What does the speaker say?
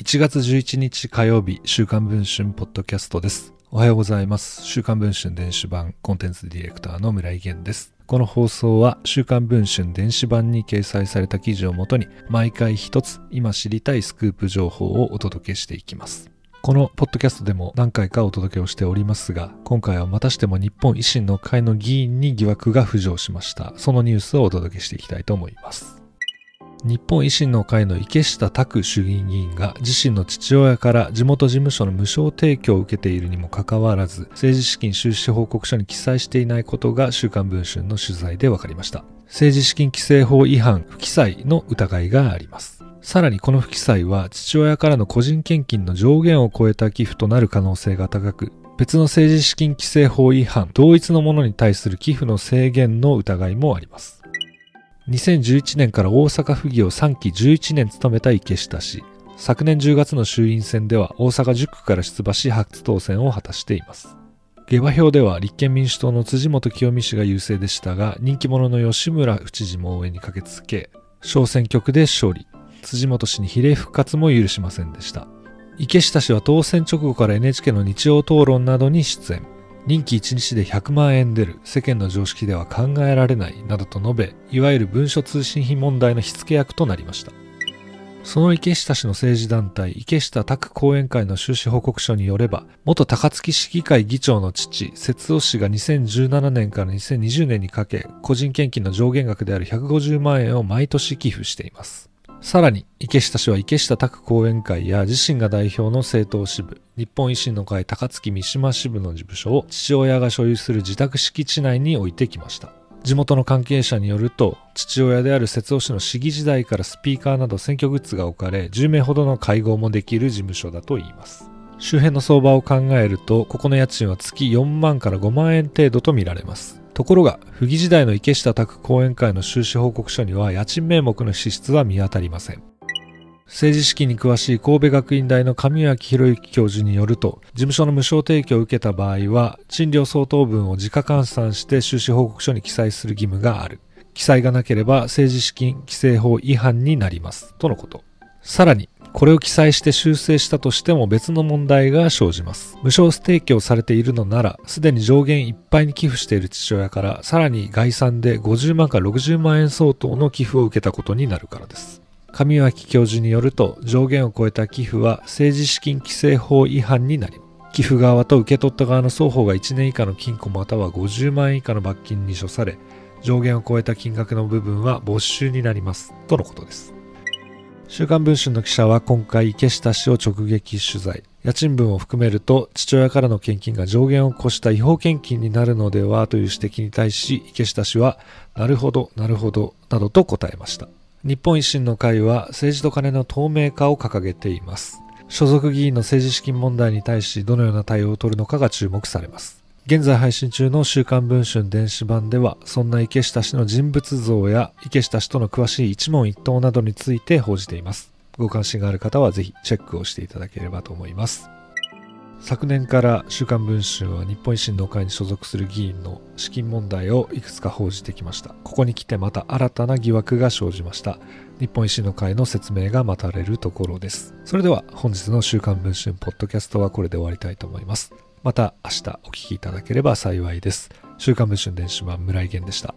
1月11日火曜日、週刊文春ポッドキャストです。おはようございます。週刊文春電子版コンテンツディレクターの村井源です。この放送は週刊文春電子版に掲載された記事をもとに毎回一つ今知りたいスクープ情報をお届けしていきます。このポッドキャストでも何回かお届けをしておりますが、今回はまたしても日本維新の会の議員に疑惑が浮上しました。そのニュースをお届けしていきたいと思います。日本維新の会の池下拓衆議院議員が自身の父親から地元事務所の無償提供を受けているにもかかわらず政治資金収支報告書に記載していないことが週刊文春の取材で分かりました。政治資金規正法違反不記載の疑いがあります。さらにこの不記載は父親からの個人献金の上限を超えた寄付となる可能性が高く別の政治資金規正法違反同一のものに対する寄付の制限の疑いもあります。2011年から大阪府議を3期11年務めた池下氏。昨年10月の衆院選では大阪10区から出馬し初当選を果たしています。下馬評では立憲民主党の辻元清美氏が優勢でしたが人気者の吉村府知事も応援に駆けつけ小選挙区で勝利。辻元氏に比例復活も許しませんでした。池下氏は当選直後から NHK の日曜討論などに出演。任期1日で100万円出る世間の常識では考えられないなどと述べいわゆる文書通信費問題の火付け役となりました。その池下氏の政治団体池下拓後援会の収支報告書によれば元高槻市議会議長の父節夫氏が2017年から2020年にかけ個人献金の上限額である150万円を毎年寄付しています。さらに池下氏は池下拓後援会や自身が代表の政党支部日本維新の会高槻三島支部の事務所を父親が所有する自宅敷地内に置いてきました。地元の関係者によると父親である節夫氏の市議時代からスピーカーなど選挙グッズが置かれ10名ほどの会合もできる事務所だといいます。周辺の相場を考えるとここの家賃は月4万から5万円程度とみられます。ところが、府議時代の池下拓後援会の収支報告書には家賃名目の支出は見当たりません。政治資金に詳しい神戸学院大の上脇博之教授によると、事務所の無償提供を受けた場合は、賃料相当分を自家換算して収支報告書に記載する義務がある。記載がなければ政治資金規正法違反になります。とのこと。さらに、これを記載して修正したとしても別の問題が生じます。無償提供されているのなら、すでに上限いっぱいに寄付している父親から、さらに概算で50万から60万円相当の寄付を受けたことになるからです。上脇教授によると、上限を超えた寄付は政治資金規正法違反になり、寄付側と受け取った側の双方が1年以下の禁錮または50万円以下の罰金に処され、上限を超えた金額の部分は没収になります。とのことです。週刊文春の記者は今回池下氏を直撃取材。家賃分を含めると父親からの献金が上限を越した違法献金になるのではという指摘に対し池下氏はなるほどなるほどなどと答えました。日本維新の会は政治と金の透明化を掲げています。所属議員の政治資金問題に対しどのような対応を取るのかが注目されます。現在配信中の週刊文春電子版では、そんな池下氏の人物像や池下氏との詳しい一問一答などについて報じています。ご関心がある方はぜひチェックをしていただければと思います。昨年から週刊文春は日本維新の会に所属する議員の資金問題をいくつか報じてきました。ここに来てまた新たな疑惑が生じました。日本維新の会の説明が待たれるところです。それでは本日の週刊文春ポッドキャストはこれで終わりたいと思います。また明日お聞きいただければ幸いです。週刊文春電子版村井源でした。